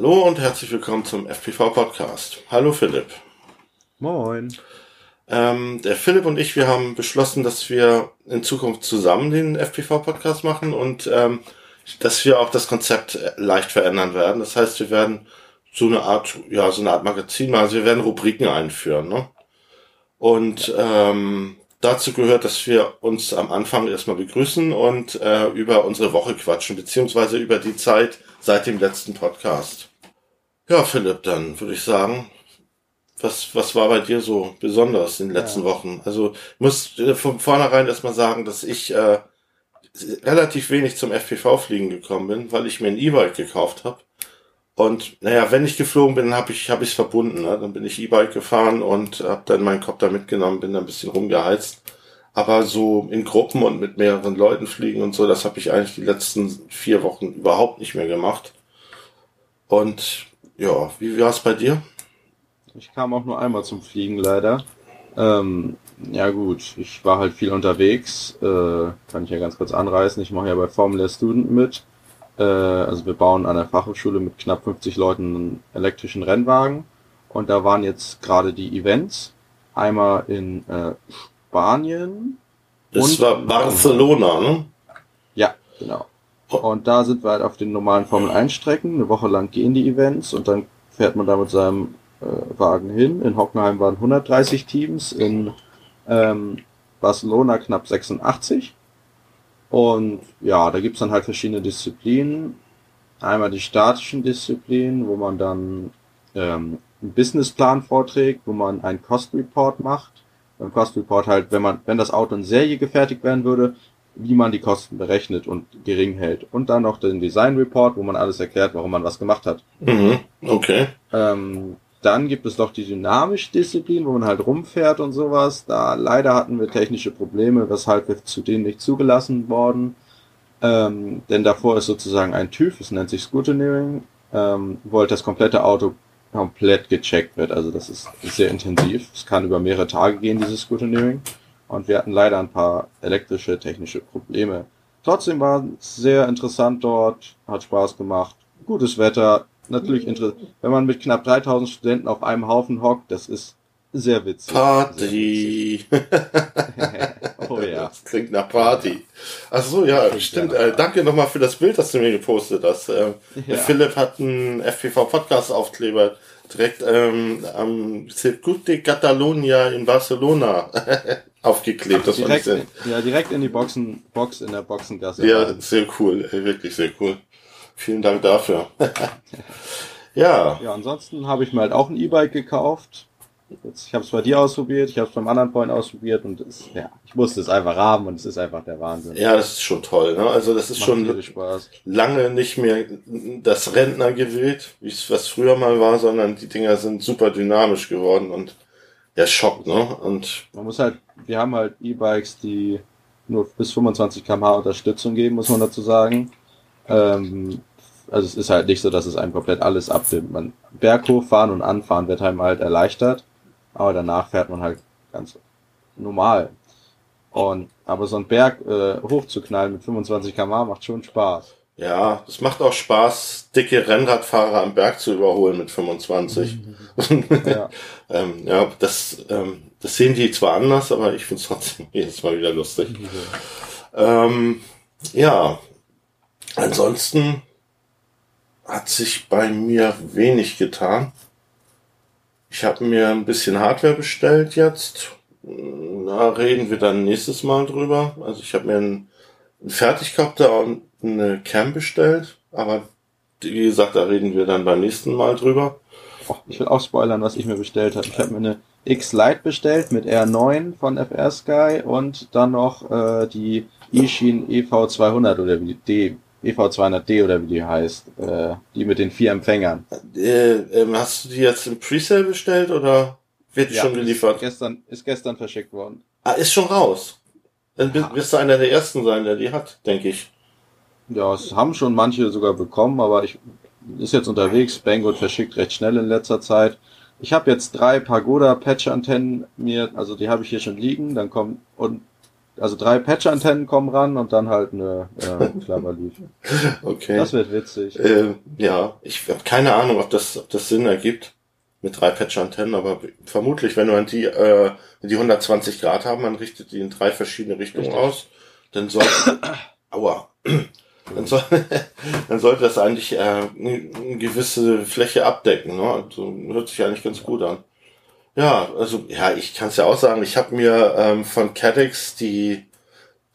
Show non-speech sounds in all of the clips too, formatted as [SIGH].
Hallo und herzlich willkommen zum FPV Podcast. Hallo Philipp. Moin. Ähm, der Philipp und ich, wir haben beschlossen, dass wir in Zukunft zusammen den FPV Podcast machen und ähm, dass wir auch das Konzept leicht verändern werden. Das heißt, wir werden so eine Art, ja, so eine Art Magazin machen. Also wir werden Rubriken einführen, ne? Und ähm, dazu gehört, dass wir uns am Anfang erstmal begrüßen und äh, über unsere Woche quatschen, beziehungsweise über die Zeit seit dem letzten Podcast. Ja, Philipp, dann würde ich sagen, was, was war bei dir so besonders in den letzten ja. Wochen? Also ich muss äh, von vornherein erstmal sagen, dass ich äh, relativ wenig zum FPV-Fliegen gekommen bin, weil ich mir ein E-Bike gekauft habe. Und naja, wenn ich geflogen bin, habe ich habe ich verbunden. Ne? Dann bin ich E-Bike gefahren und habe dann meinen Kopf da mitgenommen, bin da ein bisschen rumgeheizt. Aber so in Gruppen und mit mehreren Leuten fliegen und so, das habe ich eigentlich die letzten vier Wochen überhaupt nicht mehr gemacht. Und ja, wie war es bei dir? Ich kam auch nur einmal zum Fliegen leider. Ähm, ja gut, ich war halt viel unterwegs. Äh, kann ich ja ganz kurz anreißen. Ich mache ja bei Formula Student mit. Äh, also wir bauen an der Fachhochschule mit knapp 50 Leuten einen elektrischen Rennwagen. Und da waren jetzt gerade die Events. Einmal in äh, Spanien. Das war Barcelona, ne? Ja, genau. Und da sind wir halt auf den normalen Formel 1 Strecken. Eine Woche lang gehen die Events und dann fährt man da mit seinem äh, Wagen hin. In Hockenheim waren 130 Teams, in ähm, Barcelona knapp 86. Und ja, da gibt's dann halt verschiedene Disziplinen. Einmal die statischen Disziplinen, wo man dann ähm, einen Businessplan vorträgt, wo man einen Cost Report macht. Beim Cost Report halt, wenn man, wenn das Auto in Serie gefertigt werden würde, wie man die Kosten berechnet und gering hält. Und dann noch den Design Report, wo man alles erklärt, warum man was gemacht hat. Mhm, okay. Ähm, dann gibt es noch die dynamische Disziplin, wo man halt rumfährt und sowas. Da leider hatten wir technische Probleme, weshalb wir zu denen nicht zugelassen worden. Ähm, denn davor ist sozusagen ein TÜV, es nennt sich Scrutineering, ähm, wo halt das komplette Auto komplett gecheckt wird. Also das ist sehr intensiv. Es kann über mehrere Tage gehen, dieses Scrutineering. Und wir hatten leider ein paar elektrische, technische Probleme. Trotzdem war es sehr interessant dort, hat Spaß gemacht. Gutes Wetter, natürlich interessant. Wenn man mit knapp 3000 Studenten auf einem Haufen hockt, das ist sehr witzig. Party. Sehr witzig. [LAUGHS] oh ja. Das klingt nach Party. Ach so, ja, klingt stimmt. Äh, danke nochmal für das Bild, das du mir gepostet hast. Äh, ja. Philipp hat einen FPV Podcast Aufkleber direkt ähm, am Circuit de Catalunya in Barcelona [LAUGHS] aufgeklebt. Das direkt, ja, direkt in die Boxen, Box in der Boxengasse. Ja, sehr cool, wirklich sehr cool. Vielen Dank dafür. [LAUGHS] ja. Ja, ansonsten habe ich mir halt auch ein E-Bike gekauft. Jetzt, ich habe es bei dir ausprobiert, ich habe es beim anderen Point ausprobiert und es, ja, ich musste es einfach haben und es ist einfach der Wahnsinn. Ja, das ist schon toll. Ne? Also das ist Macht schon lange nicht mehr das Rentnergerät, wie es was früher mal war, sondern die Dinger sind super dynamisch geworden und ja, Schock, ne? Und man muss halt, wir haben halt E-Bikes, die nur bis 25 km/h Unterstützung geben, muss man dazu sagen. Ähm, also es ist halt nicht so, dass es einem komplett alles abnimmt. Man Berg hochfahren und anfahren wird einem halt erleichtert, aber danach fährt man halt ganz normal. Und aber so einen Berg äh, hochzuknallen mit 25 km macht schon Spaß. Ja, es macht auch Spaß, dicke Rennradfahrer am Berg zu überholen mit 25. ja, [LAUGHS] ähm, ja das, ähm, das sehen die zwar anders, aber ich finde es trotzdem [LAUGHS] jedes Mal wieder lustig. Ähm, ja, ansonsten hat sich bei mir wenig getan. Ich habe mir ein bisschen Hardware bestellt jetzt. Da reden wir dann nächstes Mal drüber. Also ich habe mir einen, einen Fertigkopter und eine Cam bestellt, aber wie gesagt, da reden wir dann beim nächsten Mal drüber. Ich will auch spoilern, was ich mir bestellt habe. Ich habe mir eine X-Lite bestellt mit R9 von FR Sky und dann noch äh, die Ishin EV200 oder wie die EV200D oder wie die heißt, äh, die mit den vier Empfängern. Äh, ähm, hast du die jetzt im Presale bestellt oder wird die ja, schon geliefert? Ist gestern, ist gestern verschickt worden. Ah, ist schon raus. Dann ja. wirst du einer der ersten sein, der die hat, denke ich. Ja, es haben schon manche sogar bekommen, aber ich ist jetzt unterwegs. Banggood verschickt recht schnell in letzter Zeit. Ich habe jetzt drei Pagoda Patch Antennen mir, also die habe ich hier schon liegen. Dann kommt und also drei Patch-Antennen kommen ran und dann halt eine äh, Klapperleaf. [LAUGHS] Okay. Das wird witzig. Äh, ja, ich habe keine Ahnung, ob das, ob das Sinn ergibt mit drei Patch-Antennen, aber vermutlich, wenn man die, äh, die 120 Grad haben, man richtet die in drei verschiedene Richtungen Richtig. aus, dann sollte, [COUGHS] aua, dann, soll, [LAUGHS] dann sollte das eigentlich äh, eine gewisse Fläche abdecken. Ne? Also, hört sich eigentlich ganz gut an. Ja, also ja, ich kann es ja auch sagen, ich habe mir ähm, von Cadex die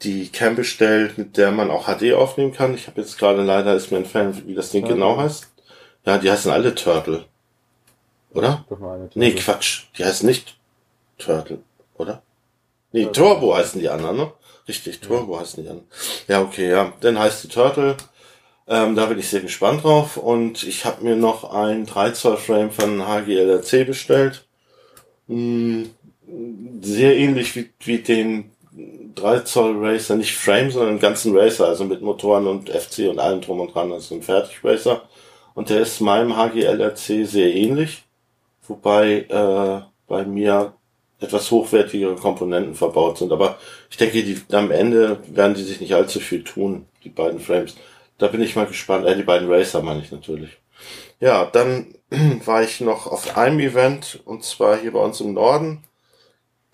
die Cam bestellt, mit der man auch HD aufnehmen kann. Ich habe jetzt gerade leider ist mir entfernt, wie das Ding Turtle. genau heißt. Ja, die heißen alle Turtle. Oder? Nee, Quatsch. Die heißen nicht Turtle, oder? Nee, Turtle. Turbo heißen die anderen, ne? Richtig, Turbo ja. heißen die anderen. Ja, okay, ja. Dann heißt die Turtle. Ähm, da bin ich sehr gespannt drauf. Und ich habe mir noch ein 3 Zoll Frame von HGLRC bestellt. Hm, sehr ähnlich wie, wie den 3 Zoll Racer, nicht Frame, sondern einen ganzen Racer, also mit Motoren und FC und allem drum und dran, also ein Fertig Racer. Und der ist meinem HGLRC sehr ähnlich, wobei äh, bei mir etwas hochwertigere Komponenten verbaut sind. Aber ich denke, die, am Ende werden die sich nicht allzu viel tun, die beiden Frames. Da bin ich mal gespannt. Äh, die beiden Racer meine ich natürlich. Ja, dann [CLEARS THROAT] war ich noch auf einem Event und zwar hier bei uns im Norden.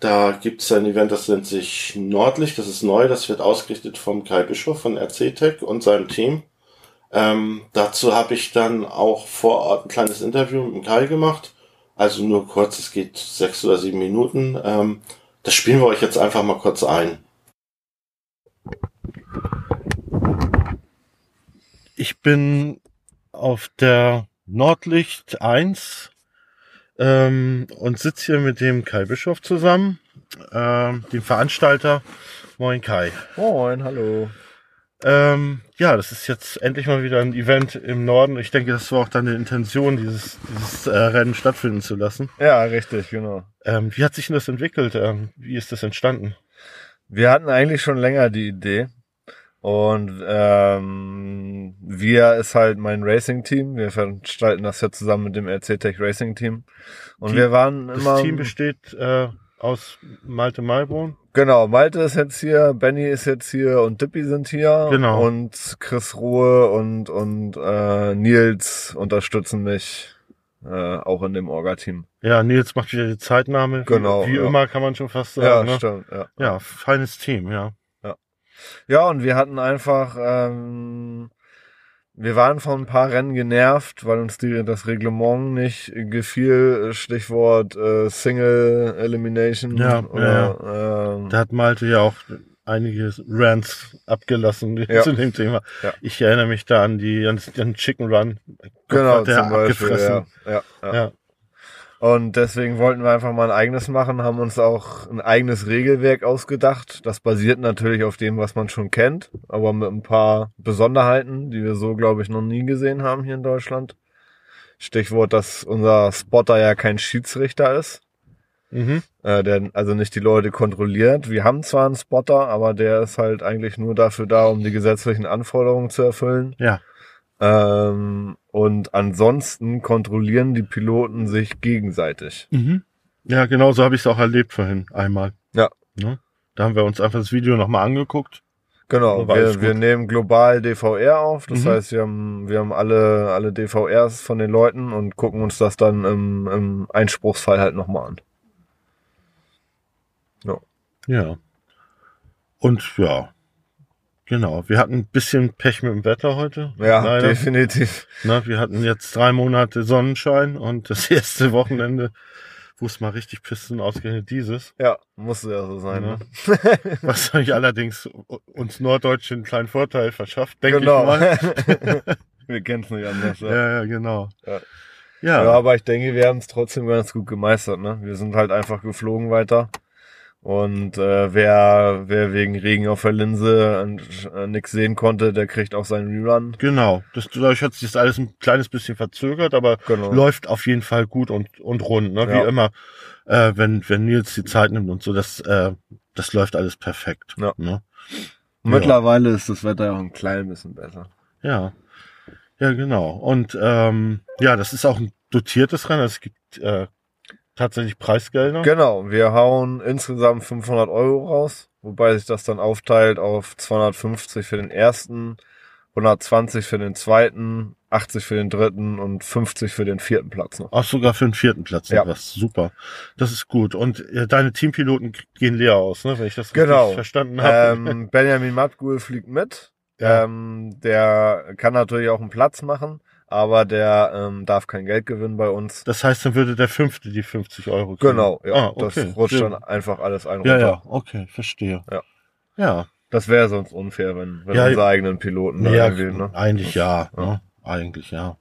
Da gibt es ein Event, das nennt sich Nordlicht, das ist neu, das wird ausgerichtet vom Kai Bischof von RC-Tech und seinem Team. Ähm, dazu habe ich dann auch vor Ort ein kleines Interview mit dem Kai gemacht. Also nur kurz, es geht sechs oder sieben Minuten. Ähm, das spielen wir euch jetzt einfach mal kurz ein. Ich bin auf der Nordlicht 1 ähm, und sitze hier mit dem Kai Bischof zusammen, ähm, dem Veranstalter. Moin Kai. Moin, hallo. Ähm, ja, das ist jetzt endlich mal wieder ein Event im Norden. Ich denke, das war auch deine Intention, dieses, dieses äh, Rennen stattfinden zu lassen. Ja, richtig, genau. Ähm, wie hat sich denn das entwickelt? Ähm, wie ist das entstanden? Wir hatten eigentlich schon länger die Idee. Und ähm, wir ist halt mein Racing-Team. Wir veranstalten das ja zusammen mit dem RC Tech Racing-Team. Und die, wir waren immer. Das Team besteht äh, aus Malte Malborn. Genau, Malte ist jetzt hier, Benny ist jetzt hier und Dippy sind hier. Genau. Und Chris Ruhe und, und äh, Nils unterstützen mich äh, auch in dem Orga-Team. Ja, Nils macht wieder die Zeitnahme. Genau. Wie, wie ja. immer kann man schon fast sagen. Ja, ne? stimmt. Ja. ja, feines Team, ja. Ja, und wir hatten einfach, ähm, wir waren von ein paar Rennen genervt, weil uns die, das Reglement nicht gefiel. Stichwort äh, Single Elimination. Ja, oder, ja. Ähm, da hat Malte ja auch einige Rants abgelassen [LAUGHS] ja. zu dem Thema. Ja. Ich erinnere mich da an die an den Chicken Run. Genau, zum Beispiel. Ja, ja, ja. ja. Und deswegen wollten wir einfach mal ein eigenes machen, haben uns auch ein eigenes Regelwerk ausgedacht. Das basiert natürlich auf dem, was man schon kennt, aber mit ein paar Besonderheiten, die wir so, glaube ich, noch nie gesehen haben hier in Deutschland. Stichwort, dass unser Spotter ja kein Schiedsrichter ist. Mhm. Äh, der also nicht die Leute kontrolliert. Wir haben zwar einen Spotter, aber der ist halt eigentlich nur dafür da, um die gesetzlichen Anforderungen zu erfüllen. Ja. Ähm, und ansonsten kontrollieren die Piloten sich gegenseitig. Mhm. Ja, genau so habe ich es auch erlebt vorhin einmal. Ja. ja. Da haben wir uns einfach das Video nochmal angeguckt. Genau, wir, wir nehmen global DVR auf. Das mhm. heißt, wir haben, wir haben alle, alle DVRs von den Leuten und gucken uns das dann im, im Einspruchsfall halt nochmal an. Ja. Ja. Und ja, Genau, wir hatten ein bisschen Pech mit dem Wetter heute. Ja, leider. definitiv. Na, wir hatten jetzt drei Monate Sonnenschein und das [LAUGHS] erste Wochenende, wo es mal richtig pissen ausgerechnet dieses. Ja, musste ja so sein. Ne? [LAUGHS] Was euch allerdings uns Norddeutschen einen kleinen Vorteil verschafft, denke genau. ich mal. [LAUGHS] wir kennen es nicht anders. Ja, ja, ja genau. Ja. Ja. ja, aber ich denke, wir haben es trotzdem ganz gut gemeistert. Ne? Wir sind halt einfach geflogen weiter. Und äh, wer, wer wegen Regen auf der Linse äh, nichts sehen konnte, der kriegt auch seinen Rerun. Genau. Das, dadurch hat sich das alles ein kleines bisschen verzögert, aber genau. läuft auf jeden Fall gut und, und rund, ne? Wie ja. immer, äh, wenn, wenn Nils die Zeit nimmt und so, das, äh, das läuft alles perfekt. Ja. Ne? Mittlerweile ja. ist das Wetter ja auch ein klein bisschen besser. Ja. Ja, genau. Und ähm, ja, das ist auch ein dotiertes Rennen. Es gibt äh, tatsächlich Preisgelder? Genau, wir hauen insgesamt 500 Euro raus. wobei sich das dann aufteilt auf 250 für den ersten, 120 für den zweiten, 80 für den dritten und 50 für den vierten Platz noch. Ach, sogar für den vierten Platz noch Ja. was. Super. Das ist gut. Und äh, deine Teampiloten gehen leer aus, ne? Wenn ich das Genau. richtig verstanden habe. Ähm, [LAUGHS] Benjamin Matgul fliegt mit. Ja. Ähm, der kann natürlich auch einen Platz machen, aber der ähm, darf kein Geld gewinnen bei uns. Das heißt, dann würde der fünfte die 50 Euro kriegen. Genau, ja. Ah, okay. Das rutscht Sehr dann einfach alles ein Ja, runter. ja, okay, verstehe. Ja. Ja, Das wäre sonst unfair, wenn, wenn Ja, unsere eigenen Piloten da ja irgendwie, ne? eigentlich ja, Ja. Ne? Eigentlich ja.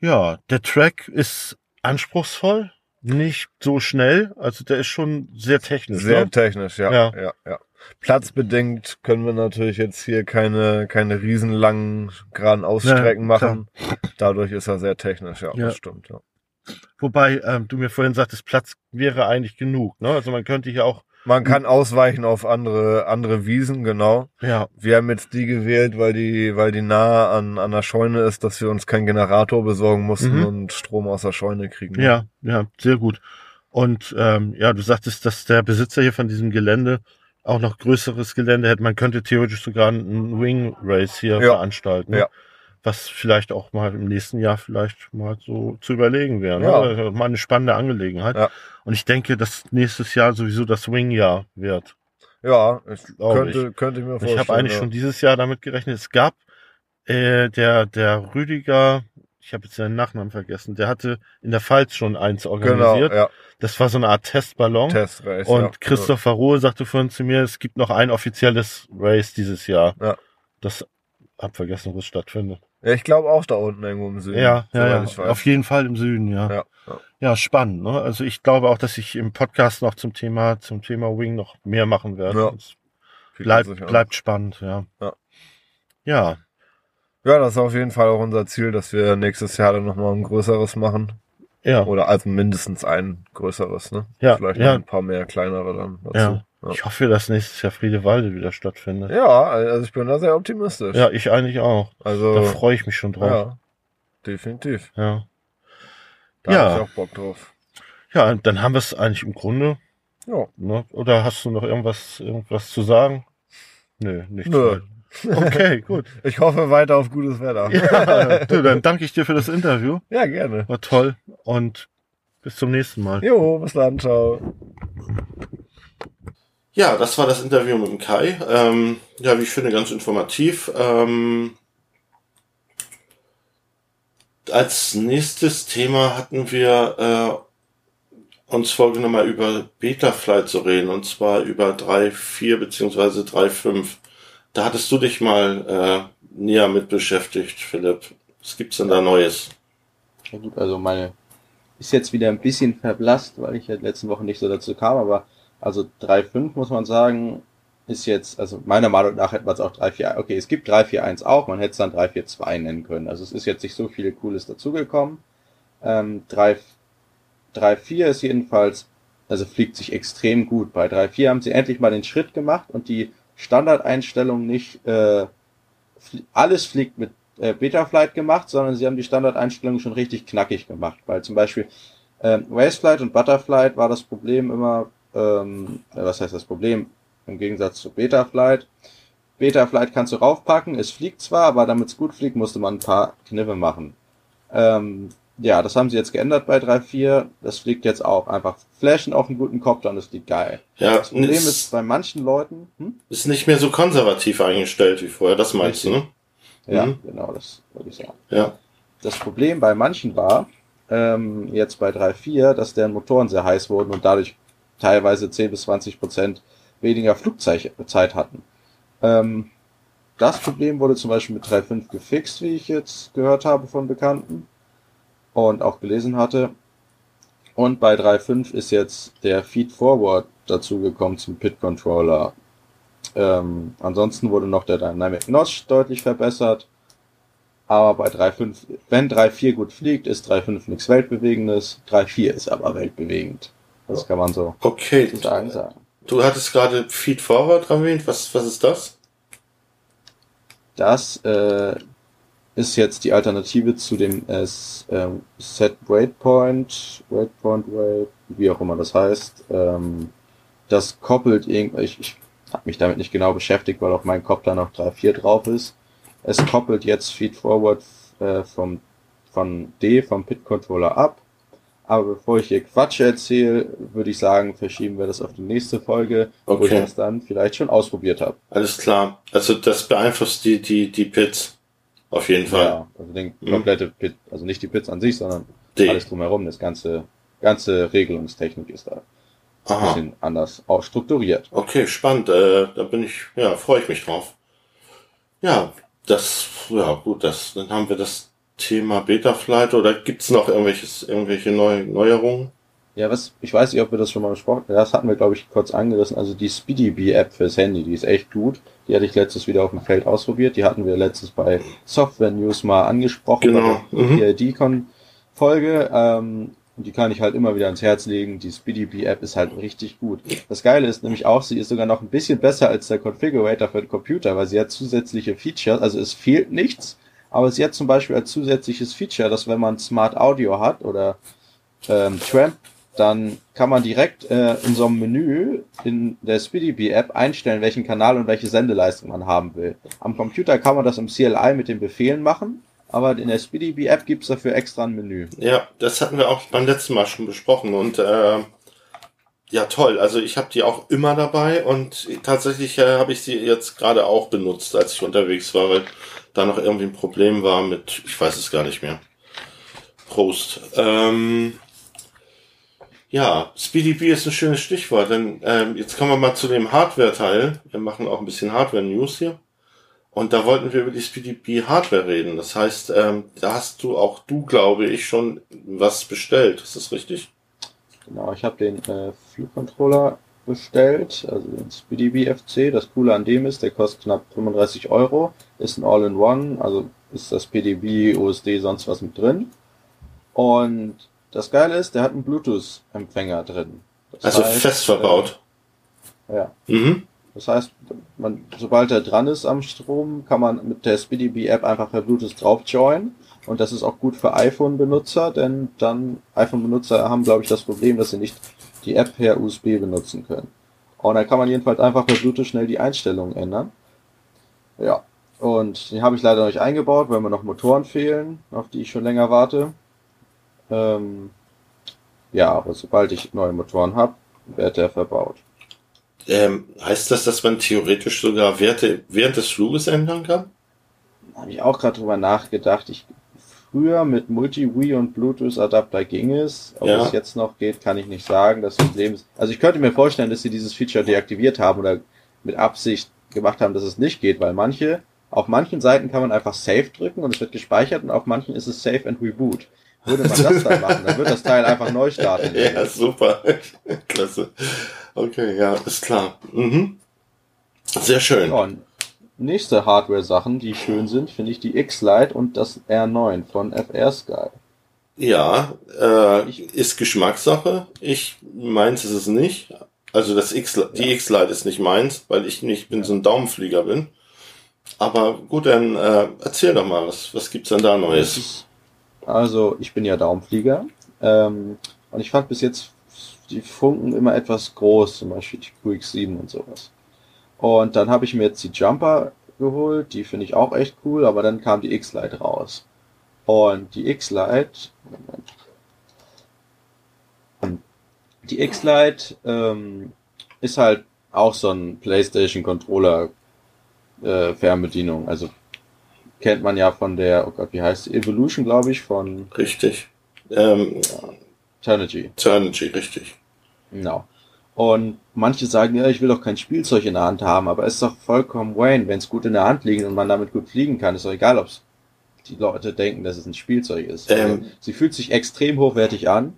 Ja, der Track ist anspruchsvoll, nicht so schnell, also der ist schon sehr technisch. Sehr ne? technisch, ja, Ja. ja, ja. Platzbedingt können wir natürlich jetzt hier keine, keine riesenlangen geraden Ausstrecken Ja, machen. Dadurch ist er sehr technisch, ja, Ja. das stimmt, ja. Wobei ähm, du mir vorhin sagtest, Platz wäre eigentlich genug. Ne? Also man könnte hier auch, Man kann ausweichen auf andere, andere Wiesen, genau. ja, Wir haben jetzt die gewählt, weil die, weil die nah an, an der Scheune ist, dass wir uns keinen Generator besorgen mussten Mhm. und Strom aus der Scheune kriegen. ne? ja, ja, sehr gut. Und ähm, ja, du sagtest, dass der Besitzer hier von diesem Gelände auch noch größeres Gelände hätte. Man könnte theoretisch sogar einen Wing Race hier Ja. veranstalten. Ja. Was vielleicht auch mal im nächsten Jahr vielleicht mal so zu überlegen wäre. Ne? Ja. Also Mal eine spannende Angelegenheit. Ja. Und ich denke, dass nächstes Jahr sowieso das Wing-Jahr wird. Ja, ich könnte, könnte ich mir vorstellen. Ich habe eigentlich schon dieses Jahr damit gerechnet. Es gab äh, der der Rüdiger, ich habe jetzt seinen Nachnamen vergessen, der hatte in der Pfalz schon eins Genau, organisiert. ja. Das war so eine Art Testballon. Testrace. Und ja. Christopher Rohe sagte vorhin zu mir, es gibt noch ein offizielles Race dieses Jahr. Ja. Das hab vergessen, wo es stattfindet. Ja, ich glaube auch da unten irgendwo im Süden. Ja, ja, ja. ich weiß. auf jeden Fall im Süden, ja. ja, ja. Ja, spannend. Ne? Also ich glaube auch, dass ich im Podcast noch zum Thema zum Thema Wing noch mehr machen werde. Ja. Bleibt bleibt spannend, ja. Ja. Ja, Ja, das ist auf jeden Fall auch unser Ziel, dass wir nächstes Jahr dann nochmal ein größeres machen. ja. Oder also mindestens ein größeres, ne? Ja, Vielleicht ja. noch ein paar mehr kleinere dann dazu. Ja. Ja. Ich hoffe, dass nächstes Jahr Friedewalde wieder stattfindet. Ja, also ich bin da sehr optimistisch. Ja, ich eigentlich auch. Also, Da freue ich mich schon drauf. ja, definitiv. Ja. Da Ja. hab ich auch Bock drauf. Ja, und dann haben wir es eigentlich im Grunde. Ja. Ne? Oder hast du noch irgendwas, irgendwas zu sagen? Nö, nichts. Nö. mehr. Okay, [LAUGHS] gut. Ich hoffe weiter auf gutes Wetter. Ja, [LAUGHS] du, dann danke ich dir für das Interview. ja gerne. War toll und bis zum nächsten Mal. Jo, bis dann, ciao. Ja, das war das Interview mit dem Kai. Ähm, ja, wie ich finde, ganz informativ. Ähm, als nächstes Thema hatten wir äh, uns vorgenommen, mal über Betaflight zu reden, und zwar über 3.4 beziehungsweise 3.5. Da hattest du dich mal äh, näher mit beschäftigt, Philipp. Was gibt's denn da Neues? Ja gut, also meine ist jetzt wieder ein bisschen verblasst, weil ich ja letzten Wochen nicht so dazu kam, aber also 3.5 muss man sagen, ist jetzt, also meiner Meinung nach hätte man es auch 3.4, okay, es gibt 3.4.1 auch, man hätte es dann 3.4.2 nennen können. Also es ist jetzt nicht so viel Cooles dazugekommen. Ähm, 3 3.4 ist jedenfalls, also fliegt sich extrem gut. Bei 3.4 haben sie endlich mal den Schritt gemacht und die Standardeinstellung nicht, äh, alles fliegt mit äh, Betaflight gemacht, sondern sie haben die Standardeinstellungen schon richtig knackig gemacht. Weil zum Beispiel ähm, Raceflight und Butterflight war das Problem immer, ähm, äh, was heißt das Problem? Im Gegensatz zu Betaflight. Betaflight kannst du raufpacken, es fliegt zwar, aber damit es gut fliegt, musste man ein paar Kniffe machen. Ähm, ja, das haben sie jetzt geändert bei 3.4. Das fliegt jetzt auch einfach flashen auf einen guten Kopter und es fliegt geil. Ja, Das Problem ist, ist bei manchen Leuten, hm? ist nicht mehr so konservativ eingestellt wie vorher, das meinst du, ne? ja, Mhm. genau, das würde ich sagen. Ja. Das Problem bei manchen war, ähm, jetzt bei 3.4, dass deren Motoren sehr heiß wurden und dadurch teilweise 10 bis 20 Prozent weniger Flugzeit hatten. Ähm, das Problem wurde zum Beispiel mit 3.5 gefixt, wie ich jetzt gehört habe von Bekannten und auch gelesen hatte. Und bei 3.5 ist jetzt der Feed Forward dazugekommen zum Pit Controller. Ähm, ansonsten wurde noch der Dynamic Notch deutlich verbessert. Aber bei 3.5, wenn 3.4 gut fliegt, ist 3.5 nichts Weltbewegendes. 3.4 ist aber weltbewegend. Das kann man so Okay. sagen sagen. Du hattest gerade Feed Forward erwähnt. Was, was ist das? Das äh, ist jetzt die Alternative zu dem äh, ähm, Set Waypoint, Waypoint Wait, wie auch immer das heißt. Ähm, das koppelt irgendwie, ich, ich habe mich damit nicht genau beschäftigt, weil auf meinem Kopf da noch 3.4 drauf ist. Es koppelt jetzt Feedforward äh, vom, von D, vom PIT-Controller ab. Aber bevor ich hier Quatsch erzähle, würde ich sagen, verschieben wir das auf die nächste Folge, okay. wo ich das dann vielleicht schon ausprobiert habe. Alles klar. Also das beeinflusst die, die, die Pits. Auf jeden Fall. Ja, also den mhm. komplette Pit, also nicht die Pits an sich, sondern D. alles drumherum, das ganze, ganze Regelungstechnik ist da Aha. ein bisschen anders auch strukturiert. Okay, spannend. Äh, da bin ich, ja, freue ich mich drauf. Ja, das, ja gut, das, dann haben wir das Thema Betaflight oder gibt's noch irgendwelches, irgendwelche Neu Neuerungen? Ja, was, ich weiß nicht, ob wir das schon mal besprochen haben. Das hatten wir, glaube ich, kurz angerissen. Also die SpeedyBee-App fürs Handy, die ist echt gut. Die hatte ich letztes wieder auf dem Feld ausprobiert. Die hatten wir letztes bei Software News mal angesprochen. Genau. Mhm. PID-Folge. Ähm, und die kann ich halt immer wieder ans Herz legen. Die SpeedyBee-App ist halt richtig gut. Das Geile ist nämlich auch, sie ist sogar noch ein bisschen besser als der Configurator für den Computer, weil sie hat zusätzliche Features. Also es fehlt nichts, aber sie hat zum Beispiel als zusätzliches Feature, dass wenn man Smart Audio hat oder ähm, Tramp, dann kann man direkt äh, in so einem Menü in der SpeedyBee-App einstellen, welchen Kanal und welche Sendeleistung man haben will. Am Computer kann man das im CLI mit den Befehlen machen aber in der SpeedyBee-App gibt's dafür extra ein Menü. Ja, das hatten wir auch beim letzten Mal schon besprochen und äh, ja toll. Also ich habe die auch immer dabei und tatsächlich äh, habe ich sie jetzt gerade auch benutzt, als ich unterwegs war, weil da noch irgendwie ein Problem war mit, ich weiß es gar nicht mehr. Prost. Ähm, ja, SpeedyBee ist ein schönes Stichwort, denn ähm, jetzt kommen wir mal zu dem Hardware-Teil. Wir machen auch ein bisschen Hardware-News hier. Und da wollten wir über die SpeedyB Hardware reden. Das heißt, ähm, da hast du auch du, glaube ich, schon was bestellt. Ist das richtig? Genau, ich habe den äh, Flugcontroller bestellt, also den SpeedyB FC. Das Coole an dem ist, der kostet knapp 35 Euro, ist ein All-in-One, also ist das PDB, OSD, sonst was mit drin. Und das Geile ist, der hat einen Bluetooth-Empfänger drin. Das also heißt, fest verbaut. Äh, ja. Mhm. Das heißt, man, sobald er dran ist am Strom, kann man mit der SpeedyB-App einfach per Bluetooth drauf joinen. Und das ist auch gut für iPhone-Benutzer, denn dann iPhone-Benutzer haben, glaube ich, das Problem, dass sie nicht die App per USB benutzen können. Und dann kann man jedenfalls einfach per Bluetooth schnell die Einstellungen ändern. Ja. Und den habe ich leider noch nicht eingebaut, weil mir noch Motoren fehlen, auf die ich schon länger warte. Ähm, ja, aber sobald ich neue Motoren habe, wird der verbaut. Ähm, heißt das, dass man theoretisch sogar Werte während des Fluges ändern kann? Habe ich auch gerade drüber nachgedacht. Ich, früher mit Multi-Wii und Bluetooth-Adapter ging es. Ob ja. es jetzt noch geht, kann ich nicht sagen. Das Problem ist, also ich könnte mir vorstellen, dass sie dieses Feature deaktiviert haben oder mit Absicht gemacht haben, dass es nicht geht, weil manche, auf manchen Seiten kann man einfach Save drücken und es wird gespeichert und auf manchen ist es Save and Reboot. Würde man das dann machen, dann wird das Teil einfach neu starten. [LAUGHS] Ja, super. [LAUGHS] Klasse. Okay, ja, ist klar. Mhm. Sehr schön. Ja, nächste Hardware-Sachen, die schön sind, finde ich die X-Lite und das R9 von FR Sky. Ja, äh, ist Geschmackssache. Ich meins ist es nicht. Also das X, die ja. X-Lite ist nicht meins, weil ich nicht bin so ein Daumenflieger bin. Aber gut, dann äh, erzähl doch mal, was, was gibt's denn da Neues? Also ich bin ja Daumenflieger ähm, und ich fand bis jetzt die Funken immer etwas groß, zum Beispiel die QX7 und sowas. Und dann habe ich mir jetzt die Jumper geholt, die finde ich auch echt cool, aber dann kam die X-Lite raus. Und die X-Lite, die X-Lite ähm, ist halt auch so ein PlayStation Controller äh, Fernbedienung. Also kennt man ja von der, oh Gott, wie heißt die? Evolution, glaube ich, von. Richtig. Ähm, ja. Turnigy. Turnigy, richtig. Genau. Und manche sagen, ja, ich will doch kein Spielzeug in der Hand haben, aber es ist doch vollkommen Wayne, wenn es gut in der Hand liegt und man damit gut fliegen kann, ist doch egal, ob die Leute denken, dass es ein Spielzeug ist. Ähm, sie fühlt sich extrem hochwertig an,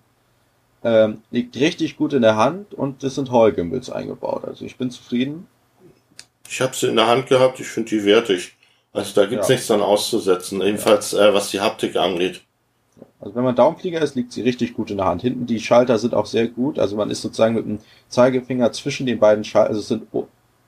ähm, liegt richtig gut in der Hand und es sind Hall-Gimbals eingebaut. Also ich bin zufrieden. Ich habe sie in der Hand gehabt, ich finde die wertig. Also da gibt's ja. nichts dann auszusetzen, jedenfalls äh, was die Haptik angeht. Also wenn man Daumenflieger ist, liegt sie richtig gut in der Hand. Hinten die Schalter sind auch sehr gut. Also man ist sozusagen mit dem Zeigefinger zwischen den beiden Schaltern. Also es sind,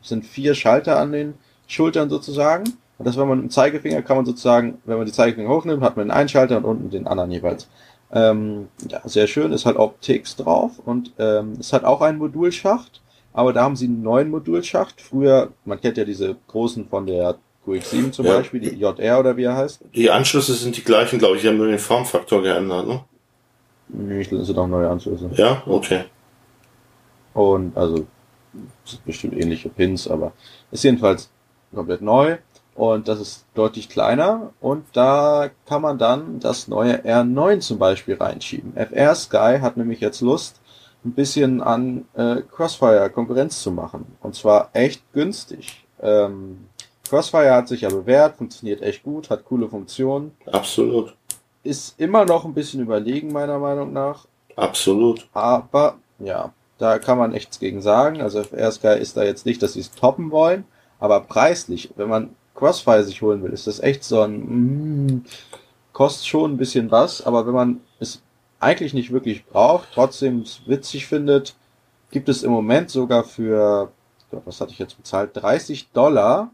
es sind vier Schalter an den Schultern sozusagen. Und das, wenn man mit dem Zeigefinger kann man sozusagen, wenn man die Zeigefinger hochnimmt, hat man den einen Schalter und unten den anderen jeweils. Ähm, ja, sehr schön. Ist halt Optics drauf und ähm, es hat auch einen Modulschacht aber da haben sie einen neuen Modulschacht. Früher, man kennt ja diese großen von der QX7 zum Ja. Beispiel, die JR oder wie er heißt. Die Anschlüsse sind die gleichen, glaube ich. Die haben nur den Formfaktor geändert, ne? Nee, Ich sind auch neue Anschlüsse. Ja, okay. Und also sind bestimmt ähnliche Pins, aber ist jedenfalls komplett neu und das ist deutlich kleiner und da kann man dann das neue R9 zum Beispiel reinschieben. FR Sky hat nämlich jetzt Lust, ein bisschen an äh, Crossfire Konkurrenz zu machen und zwar echt günstig. Ähm, Crossfire hat sich ja bewährt, funktioniert echt gut, hat coole Funktionen, Absolut. ist immer noch ein bisschen überlegen meiner Meinung nach, Absolut. aber ja, da kann man nichts gegen sagen. Also FR Sky ist da jetzt nicht, dass sie es toppen wollen, aber preislich, wenn man Crossfire sich holen will, ist das echt so ein mm, kostet schon ein bisschen was, aber wenn man es eigentlich nicht wirklich braucht, trotzdem es witzig findet, gibt es im Moment sogar für, was hatte ich jetzt bezahlt, 30 Dollar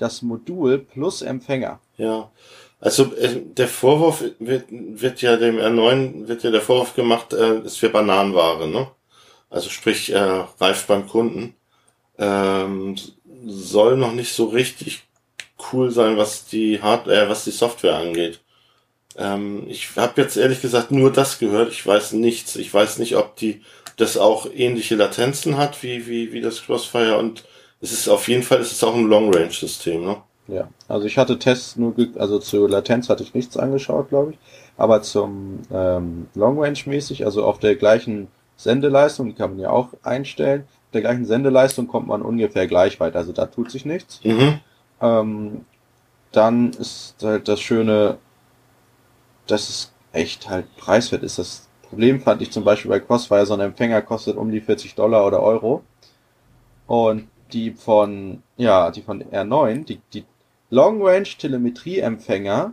das Modul plus Empfänger. Ja. Also äh, der Vorwurf wird, wird ja dem R9 wird ja der Vorwurf gemacht, äh, es für Bananenware, ne? Also sprich äh, reif beim Kunden. Ähm, soll noch nicht so richtig cool sein, was die Hardware, was die Software angeht. Ähm, ich habe jetzt ehrlich gesagt nur das gehört. Ich weiß nichts. Ich weiß nicht, ob die das auch ähnliche Latenzen hat wie wie wie das Crossfire und es ist auf jeden Fall es ist auch ein Long Range System, ne? Ja, also ich hatte Tests nur, also zur Latenz hatte ich nichts angeschaut, glaube ich, aber zum ähm, Long Range mäßig, also auf der gleichen Sendeleistung, die kann man ja auch einstellen, auf der gleichen Sendeleistung kommt man ungefähr gleich weit, also da tut sich nichts. Mhm. Ähm, dann ist halt das Schöne, dass es echt halt preiswert ist. Das Problem fand ich zum Beispiel bei Crossfire, so ein Empfänger kostet um die 40 Dollar oder Euro. Und die von, ja, die von R9, die, die Long Range Telemetrie Empfänger,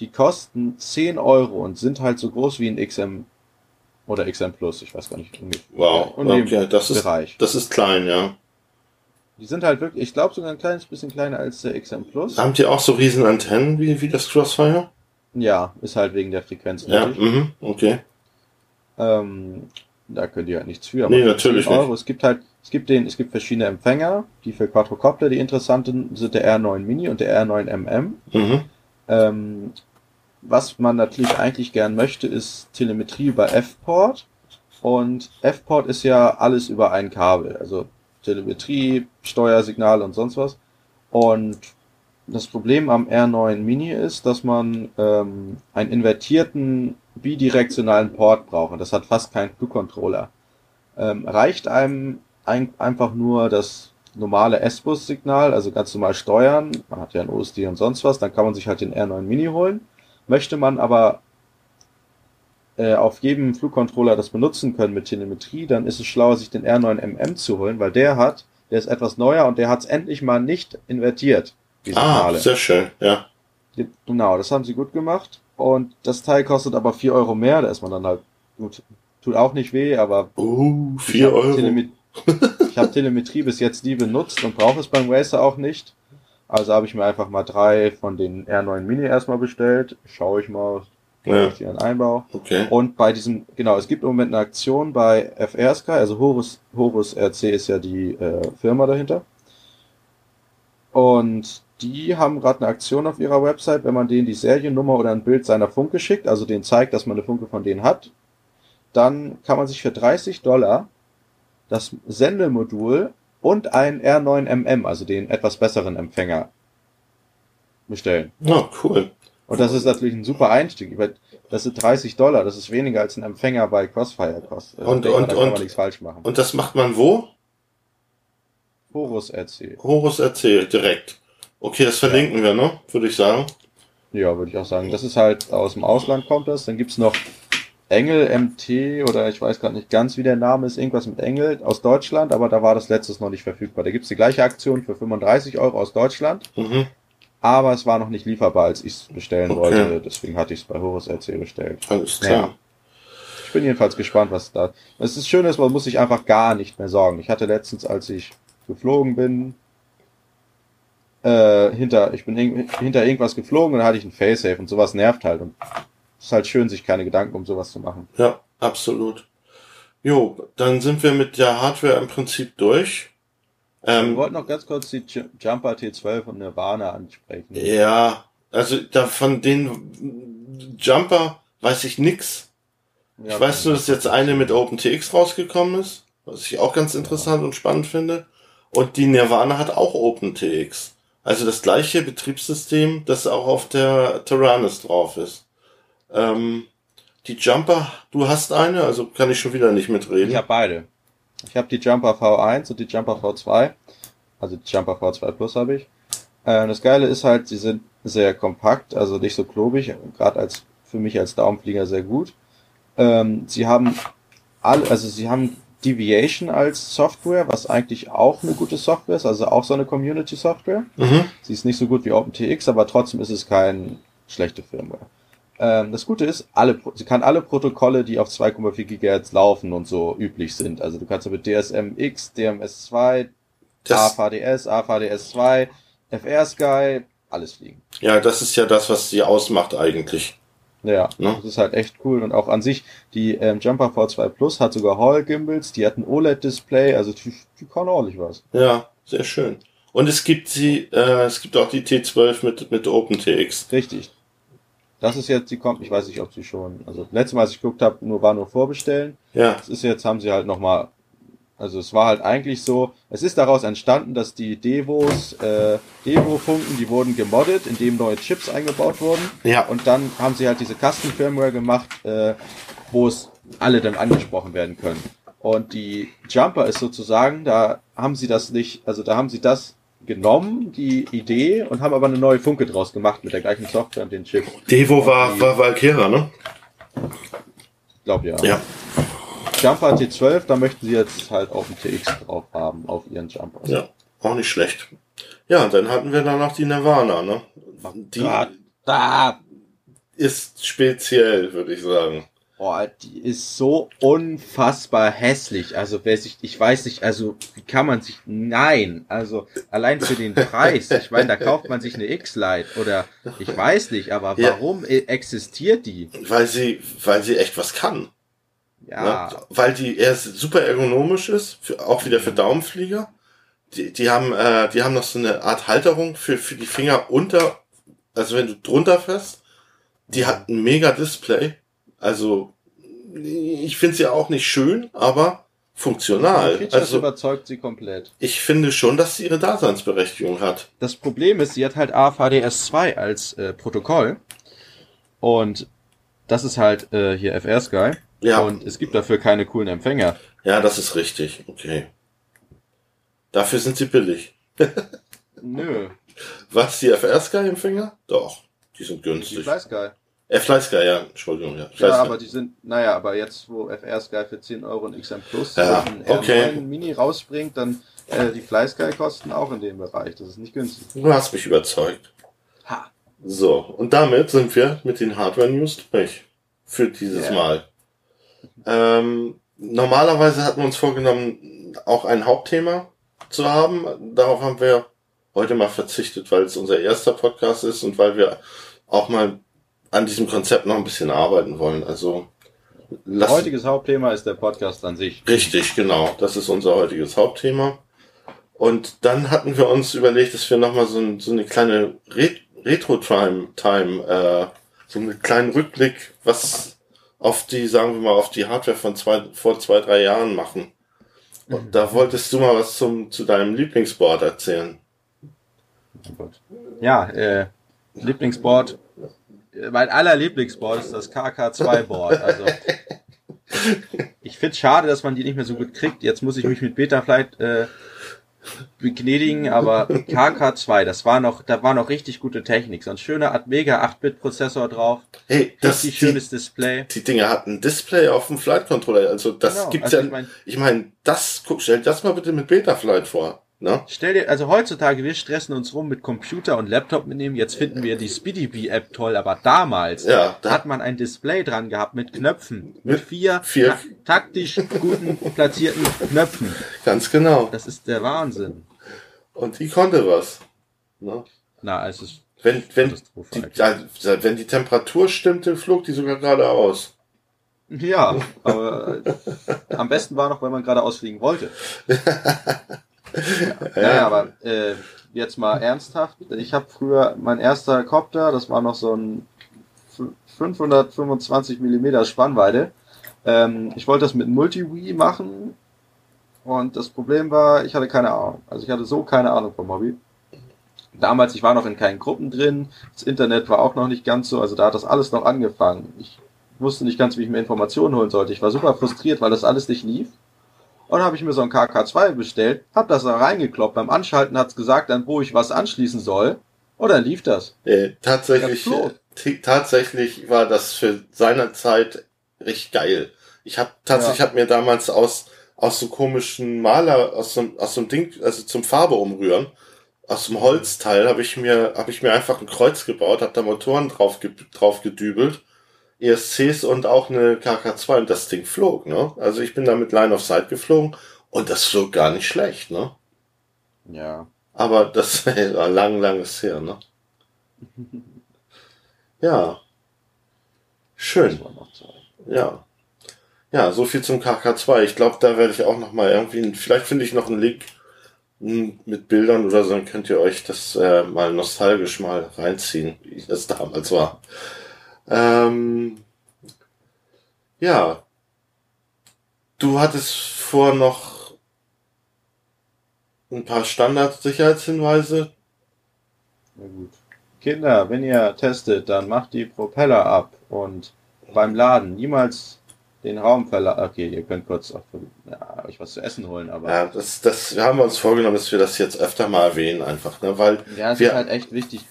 die kosten 10 Euro und sind halt so groß wie ein XM oder XM Plus, ich weiß gar nicht. Wow, dem okay, das ist, Bereich. das ist klein, ja. Die sind halt wirklich, ich glaube sogar ein kleines bisschen kleiner als der XM Plus. Habt ihr auch so riesen Antennen wie, wie das Crossfire? Ja, ist halt wegen der Frequenz Ja, mhm, okay. Ähm, da könnt ihr halt nichts für. Nee, für natürlich 10 Euro. Es gibt halt, es gibt den, es gibt verschiedene Empfänger, die für Quadrocopter, die interessanten sind der R9 Mini und der R9MM. Mhm. Ähm, was man natürlich eigentlich gern möchte, ist Telemetrie über F-Port. Und F-Port ist ja alles über ein Kabel. Also Telemetrie, Steuersignal und sonst was. Und das Problem am R9 Mini ist, dass man ähm, einen invertierten bidirektionalen Port braucht. Und das hat fast keinen Flugcontroller. Ähm, reicht einem ein, einfach nur das normale S-Bus-Signal, also ganz normal steuern, man hat ja ein OSD und sonst was, dann kann man sich halt den R9 Mini holen. Möchte man aber äh, auf jedem Flugcontroller das benutzen können mit Telemetrie, dann ist es schlauer, sich den R9MM zu holen, weil der hat, der ist etwas neuer und der hat es endlich mal nicht invertiert, die Ah, sehr schön, ja. Genau, das haben sie gut gemacht. Und das Teil kostet aber 4 Euro mehr, da ist man dann halt, gut, tut auch nicht weh, aber Uh, ich vier hab Euro. Telemet [LAUGHS] ich habe Telemetrie bis jetzt nie benutzt und brauche es beim Racer auch nicht. Also habe ich mir einfach mal drei von den R9 Mini erstmal bestellt. Schaue ich mal, Ja. ich die dann einbaue. Okay. Und bei diesem, genau, es gibt im Moment eine Aktion bei FR Sky, also Horus, Horus RC ist ja die äh, Firma dahinter. Und die haben gerade eine Aktion auf ihrer Website, wenn man denen die Seriennummer oder ein Bild seiner Funke schickt, also denen zeigt, dass man eine Funke von denen hat, dann kann man sich für 30 Dollar das Sendemodul und ein R9MM, also den etwas besseren Empfänger, bestellen. Ja, cool. Und das ist natürlich ein super Einstieg. Das sind 30 Dollar, das ist weniger als ein Empfänger bei Crossfire kostet. Also Und- man, und- da kann und- man nichts falsch machen. Und das macht man wo? Horus RC. Horus erzählt direkt. Okay, das verlinken wir, ne? Würde ich sagen. Ja, würde ich auch sagen. Das ist halt aus dem Ausland kommt das. Dann gibt's noch Engel MT oder ich weiß gerade nicht ganz, wie der Name ist, irgendwas mit Engel aus Deutschland, aber da war das letztes noch nicht verfügbar. Da gibt's die gleiche Aktion für 35 Euro aus Deutschland, Mhm. aber es war noch nicht lieferbar, als ich es bestellen Okay. wollte. Deswegen hatte ich es bei Horus RC bestellt. Alles klar. Ja. Ich bin jedenfalls gespannt, was da. Es ist schön, dass man muss sich einfach gar nicht mehr sorgen. Ich hatte letztens, als ich geflogen bin, äh, hinter, ich bin hinter irgendwas geflogen und da hatte ich ein Facesafe und sowas nervt halt und es ist halt schön, sich keine Gedanken um sowas zu machen. Ja, absolut. Jo, dann sind wir mit der Hardware im Prinzip durch. Ähm, wir wollten noch ganz kurz die Jumper T12 und Nirvana ansprechen. Ja, also da von den Jumper weiß ich nix. Ja, ich weiß nur, dass jetzt eine mit OpenTX rausgekommen ist, was ich auch ganz interessant und spannend finde. Und die Nirvana hat auch OpenTX. Also das gleiche Betriebssystem, das auch auf der Tyrannus drauf ist. Ähm, die Jumper, du hast eine, also kann ich schon wieder nicht mitreden. Ich habe beide. Ich habe die Jumper V1 und die Jumper V2. Also die Jumper V2 Plus habe ich. Äh, das Geile ist halt, sie sind sehr kompakt, also nicht so klobig, gerade als für mich als Daumenflieger sehr gut. Ähm, sie haben alle, also sie haben Deviation als Software, was eigentlich auch eine gute Software ist, also auch so eine Community-Software. Mhm. Sie ist nicht so gut wie OpenTX, aber trotzdem ist es kein schlechte Firmware. Ähm, das Gute ist, alle, sie kann alle Protokolle, die auf 2,4 GHz laufen und so üblich sind. Also du kannst mit DSMX, DMS2, AVDS, AVDS2, FR-Sky, alles fliegen. Ja, das ist ja das, was sie ausmacht eigentlich. Ja, ne? das ist halt echt cool. Und auch an sich, die ähm, Jumper V2 Plus hat sogar Hall Gimbals, die hat ein OLED-Display, also die, die kann ordentlich was. Ja, sehr schön. Und es gibt sie, äh, es gibt auch die T12 mit, mit OpenTX. Richtig. Das ist jetzt, die kommt, ich weiß nicht, ob sie schon, also letztes Mal, als ich geguckt habe, nur war nur vorbestellen. Ja. Das ist jetzt, haben sie halt nochmal, also es war halt eigentlich so, es ist daraus entstanden, dass die Devos, äh, Devo-Funken, die wurden gemoddet, indem neue Chips eingebaut wurden. Ja. Und dann haben sie halt diese Custom-Firmware gemacht, äh, wo es alle dann angesprochen werden können. Und die Jumper ist sozusagen, da haben sie das nicht, also da haben sie das genommen, die Idee, und haben aber eine neue Funke draus gemacht mit der gleichen Software und den Chips. Devo war, die, war Valkyra, ne? Ich glaube ja. Ja. Jumper T12, da möchten sie jetzt halt auch ein TX drauf haben, auf ihren Jumper. Ja, auch nicht schlecht. Ja, und dann hatten wir da noch die Nirvana, ne? Die da ist speziell, würde ich sagen. Boah, die ist so unfassbar hässlich. Also wer sich, ich weiß nicht, also wie kann man sich, nein, also allein für den Preis. Ich meine, da kauft man sich eine X-Lite oder ich weiß nicht, aber warum ja. existiert die? Weil sie, weil sie echt was kann. Ja. Ne? Weil die erst super ergonomisch ist, für, auch wieder für Daumenflieger. Die, die haben, äh, die haben noch so eine Art Halterung für, für die Finger unter, also wenn du drunter fährst. Die hat ein mega Display also, ich finde sie auch nicht schön, aber funktional. Also überzeugt sie komplett. Ich finde schon, dass sie ihre Daseinsberechtigung hat. Das Problem ist, sie hat halt AVDS2 als äh, Protokoll und das ist halt äh, hier FR Sky. Ja. Und es gibt dafür keine coolen Empfänger. Ja, das ist richtig. Okay. Dafür sind sie billig. [LAUGHS] Nö. Was, die FR Sky Empfänger? Doch, die sind günstig. Die Fly Sky. Äh, Fly Sky, ja, Entschuldigung, ja. Fly ja, aber die sind, naja, aber jetzt, wo FR Sky für 10 Euro ein XM Plus ja, ein okay. Mini rausbringt, dann äh, die Fly Sky kosten auch in dem Bereich. Das ist nicht günstig. Du hast mich überzeugt. Ha. So, und damit sind wir mit den Hardware News durch. Für dieses yeah. Mal. Ähm, normalerweise hatten wir uns vorgenommen, auch ein Hauptthema zu haben. Darauf haben wir heute mal verzichtet, weil es unser erster Podcast ist und weil wir auch mal an diesem Konzept noch ein bisschen arbeiten wollen. Also lass heutiges Hauptthema ist der Podcast an sich. Richtig, genau. Das ist unser heutiges Hauptthema. Und dann hatten wir uns überlegt, dass wir nochmal so, ein, so eine kleine Re Retro-Time, äh, so einen kleinen Rückblick, was auf die, sagen wir mal, auf die Hardware von zwei, vor zwei, drei Jahren machen. Und mhm. da wolltest du mal was zum, zu deinem Lieblingsboard erzählen. Ja, äh, Lieblingsboard mein aller Lieblingsboard ist das KK2-Board. Also [LAUGHS] ich find's schade, dass man die nicht mehr so gut kriegt. Jetzt muss ich mich mit Betaflight äh, begnädigen, aber KK2, das war noch, da war noch richtig gute Technik. So ein schöner Atmega 8-Bit-Prozessor drauf. Hey, das ist schönes Display. Die Dinger hatten Display auf dem Flight Controller. Also das genau, gibt's also ja. Ich meine, ich mein, das, guck, stell das mal bitte mit Betaflight vor. Ne? Stell dir, also heutzutage, wir stressen uns rum mit Computer und Laptop mitnehmen. Jetzt finden wir die SpeedyBee-App toll, aber damals ja, da hat man ein Display dran gehabt mit Knöpfen. Mit vier, vier ta taktisch guten platzierten Knöpfen. Ganz genau. Das ist der Wahnsinn. Und die konnte was. Ne? Na, es ist. Wenn, wenn, die, wenn die Temperatur stimmte, flog die sogar geradeaus. Ja, aber am besten war noch, wenn man gerade ausfliegen wollte. [LAUGHS] [LAUGHS] ja. Naja, aber äh, jetzt mal ernsthaft. Ich habe früher mein erster Copter, das war noch so ein 525 Millimeter Spannweite. Ähm, ich wollte das mit Multi-Wii machen und das Problem war, ich hatte keine Ahnung. Also ich hatte so keine Ahnung vom Hobby. Damals, ich war noch in keinen Gruppen drin, das Internet war auch noch nicht ganz so, also da hat das alles noch angefangen. Ich wusste nicht ganz, wie ich mir Informationen holen sollte. Ich war super frustriert, weil das alles nicht lief. Und dann habe ich mir so ein KK2 bestellt, hab das da reingekloppt. Beim Anschalten hat's gesagt, dann wo ich was anschließen soll. Und dann lief das. Äh, tatsächlich, äh, tatsächlich war das für seine Zeit richtig geil. Ich habe tatsächlich ja. hab mir damals aus aus so komischen Maler aus so, aus so einem Ding, also zum Farbe umrühren, aus dem Holzteil habe ich mir habe ich mir einfach ein Kreuz gebaut, habe da Motoren drauf drauf gedübelt ESCs und auch eine KK2 und das Ding flog, ne? Also ich bin da mit Line of Sight geflogen und das flog gar nicht schlecht, ne? Ja. Aber das [LAUGHS] war lang, langes her, ne? [LAUGHS] ja. Schön. Ja. Ja, so viel zum KK2. Ich glaube, da werde ich auch noch mal irgendwie, vielleicht finde ich noch einen Link mit Bildern oder so, dann könnt ihr euch das äh, mal nostalgisch mal reinziehen, wie das damals war. Ähm, ja. Du hattest vor noch ein paar Standardsicherheitshinweise. Na gut. Kinder, wenn ihr testet, dann macht die Propeller ab und beim Laden niemals den Raum verlassen. Okay, ihr könnt kurz auch, ja, euch was zu essen holen, aber. Ja, das, das haben wir uns vorgenommen, dass wir das jetzt öfter mal erwähnen, einfach, ne, weil. Ja, es wir, ist halt echt wichtig,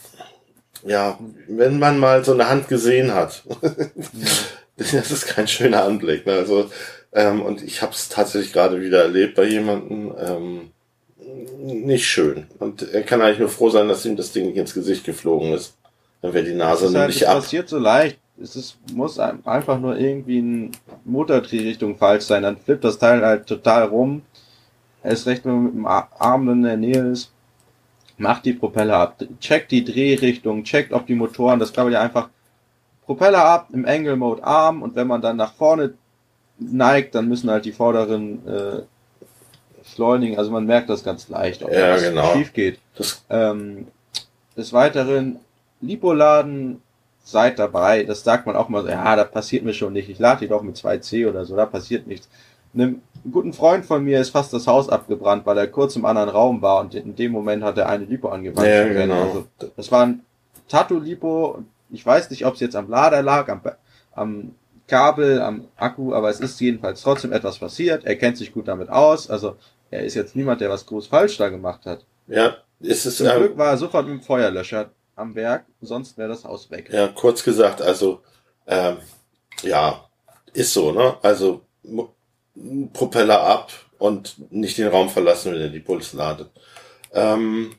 ja, wenn man mal so eine Hand gesehen hat, [LAUGHS] das ist kein schöner Anblick. Ne? Also, ähm, und ich habe es tatsächlich gerade wieder erlebt bei jemandem. Ähm, nicht schön. Und er kann eigentlich nur froh sein, dass ihm das Ding nicht ins Gesicht geflogen ist. Dann wäre die Nase das nämlich halt, ab. Das passiert so leicht. Es ist, muss einfach nur irgendwie ein Motordrehrichtung falsch sein. Dann flippt das Teil halt total rum. Er ist recht, wenn man mit dem Arm in der Nähe ist macht die Propeller ab, checkt die Drehrichtung, checkt, ob die Motoren, das man ja einfach Propeller ab, im Angle Mode Arm und wenn man dann nach vorne neigt, dann müssen halt die vorderen äh, schleunigen, also man merkt das ganz leicht, ob ja, das genau. schief geht. Ähm, des Weiteren, Lipoladen, seid dabei, das sagt man auch mal so, ja, da passiert mir schon nicht, ich lade die doch mit 2C oder so, da passiert nichts. Einem guten Freund von mir ist fast das Haus abgebrannt, weil er kurz im anderen Raum war und in dem Moment hat er eine Lipo angewandt. Ja, genau. Also, das war ein Tattoo-Lipo. Ich weiß nicht, ob es jetzt am Lader lag, am, am Kabel, am Akku, aber es ist jedenfalls trotzdem etwas passiert. Er kennt sich gut damit aus. Also er ist jetzt niemand, der was groß falsch da gemacht hat. Ja, ist es. Zum ähm, Glück war er sofort mit dem Feuerlöscher am Werk, sonst wäre das Haus weg. Ja, kurz gesagt, also ähm, ja, ist so, ne? Also Propeller ab und nicht den Raum verlassen, wenn er die Puls ladet. Ähm,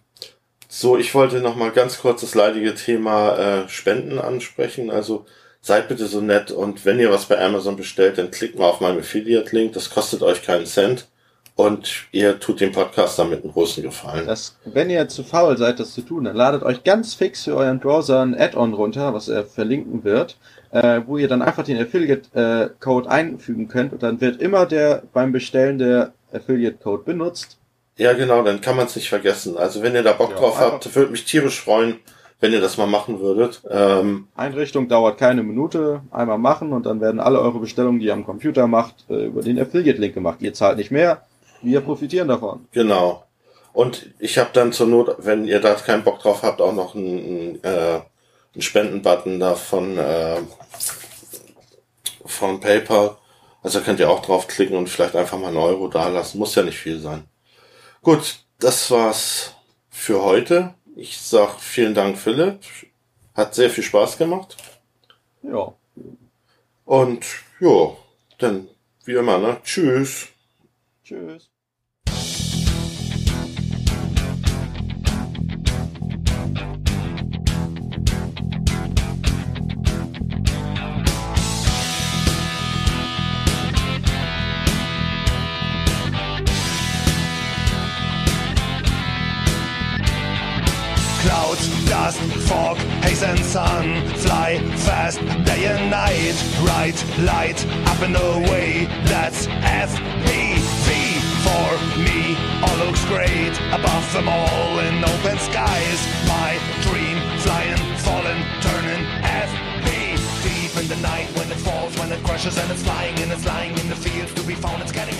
so, ich wollte noch mal ganz kurz das leidige Thema äh, Spenden ansprechen. Also seid bitte so nett und wenn ihr was bei Amazon bestellt, dann klickt mal auf meinen Affiliate-Link. Das kostet euch keinen Cent und ihr tut dem Podcast damit einen großen Gefallen. Das, wenn ihr zu faul seid, das zu tun, dann ladet euch ganz fix für euren Browser ein Add-on runter, was er verlinken wird äh, wo ihr dann einfach den Affiliate-Code einfügen könnt und dann wird immer der beim Bestellen der Affiliate-Code benutzt. Ja, genau, dann kann man es nicht vergessen. Also wenn ihr da Bock ja, drauf habt, würde mich tierisch freuen, wenn ihr das mal machen würdet. Ähm, Einrichtung dauert keine Minute, einmal machen und dann werden alle eure Bestellungen, die ihr am Computer macht, äh, über den Affiliate-Link gemacht. Ihr zahlt nicht mehr, wir profitieren davon. Genau. Und ich habe dann zur Not, wenn ihr da keinen Bock drauf habt, auch noch ein, ein äh, einen Spendenbutton da von, äh, von PayPal. Also könnt ihr auch draufklicken und vielleicht einfach mal einen Euro da lassen. Muss ja nicht viel sein. Gut, das war's für heute. Ich sag vielen Dank, Philipp. Hat sehr viel Spaß gemacht. Ja. Und ja, dann wie immer, ne? Tschüss. Tschüss. Fog, haze and sun Fly fast day and night Right light up and away. That's FPV for me All looks great. Above them all in open skies My dream flying, falling, turning FP Deep in the night when it falls, when it crashes and it's flying And it's lying in the fields to be found. It's getting